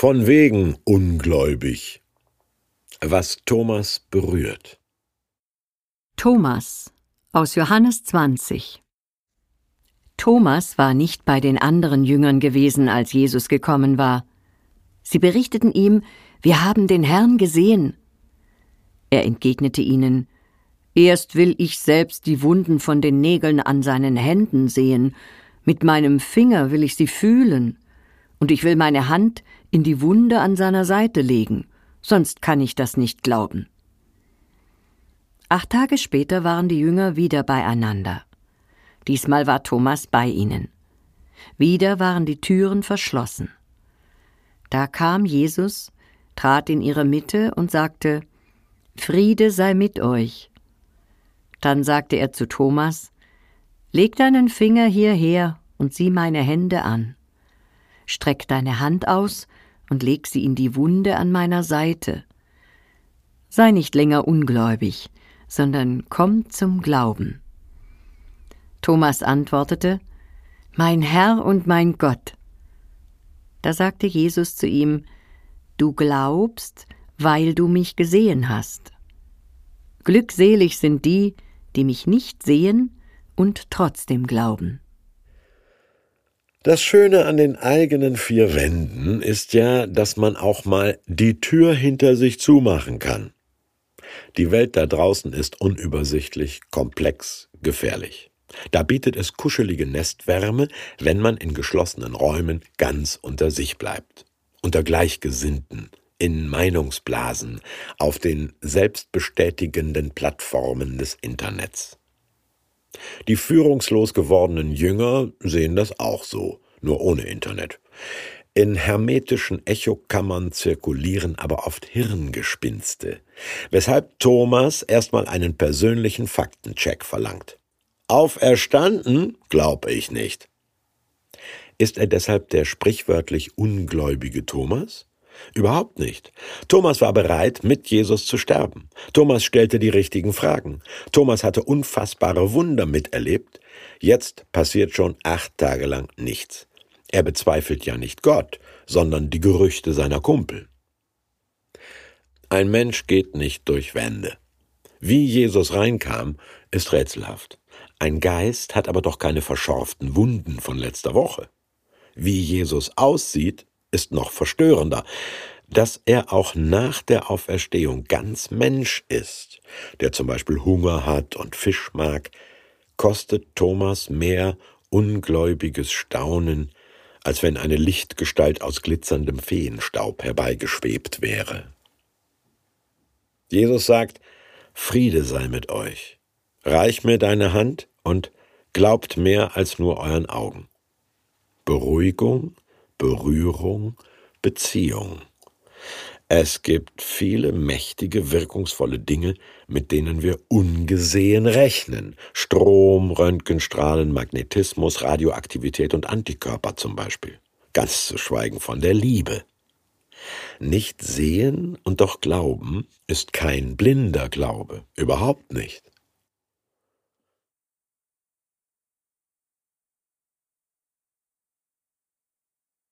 Von wegen ungläubig. Was Thomas berührt. Thomas aus Johannes 20 Thomas war nicht bei den anderen Jüngern gewesen, als Jesus gekommen war. Sie berichteten ihm, wir haben den Herrn gesehen. Er entgegnete ihnen, Erst will ich selbst die Wunden von den Nägeln an seinen Händen sehen, mit meinem Finger will ich sie fühlen, und ich will meine Hand in die Wunde an seiner Seite legen, sonst kann ich das nicht glauben. Acht Tage später waren die Jünger wieder beieinander. Diesmal war Thomas bei ihnen. Wieder waren die Türen verschlossen. Da kam Jesus, trat in ihre Mitte und sagte Friede sei mit euch. Dann sagte er zu Thomas Leg deinen Finger hierher und sieh meine Hände an. Streck deine Hand aus und leg sie in die Wunde an meiner Seite. Sei nicht länger ungläubig, sondern komm zum Glauben. Thomas antwortete Mein Herr und mein Gott. Da sagte Jesus zu ihm Du glaubst, weil du mich gesehen hast. Glückselig sind die, die mich nicht sehen und trotzdem glauben. Das Schöne an den eigenen vier Wänden ist ja, dass man auch mal die Tür hinter sich zumachen kann. Die Welt da draußen ist unübersichtlich, komplex, gefährlich. Da bietet es kuschelige Nestwärme, wenn man in geschlossenen Räumen ganz unter sich bleibt, unter Gleichgesinnten, in Meinungsblasen, auf den selbstbestätigenden Plattformen des Internets. Die führungslos gewordenen Jünger sehen das auch so, nur ohne Internet. In hermetischen Echokammern zirkulieren aber oft Hirngespinste, weshalb Thomas erstmal einen persönlichen Faktencheck verlangt. Auferstanden? Glaub ich nicht. Ist er deshalb der sprichwörtlich ungläubige Thomas? Überhaupt nicht. Thomas war bereit, mit Jesus zu sterben. Thomas stellte die richtigen Fragen. Thomas hatte unfassbare Wunder miterlebt. Jetzt passiert schon acht Tage lang nichts. Er bezweifelt ja nicht Gott, sondern die Gerüchte seiner Kumpel. Ein Mensch geht nicht durch Wände. Wie Jesus reinkam, ist rätselhaft. Ein Geist hat aber doch keine verschorften Wunden von letzter Woche. Wie Jesus aussieht, ist noch verstörender, dass er auch nach der Auferstehung ganz Mensch ist, der zum Beispiel Hunger hat und Fisch mag, kostet Thomas mehr ungläubiges Staunen, als wenn eine Lichtgestalt aus glitzerndem Feenstaub herbeigeschwebt wäre. Jesus sagt, Friede sei mit euch. Reich mir deine Hand und glaubt mehr als nur euren Augen. Beruhigung Berührung, Beziehung. Es gibt viele mächtige, wirkungsvolle Dinge, mit denen wir ungesehen rechnen. Strom, Röntgenstrahlen, Magnetismus, Radioaktivität und Antikörper zum Beispiel. Ganz zu schweigen von der Liebe. Nicht sehen und doch glauben ist kein blinder Glaube, überhaupt nicht.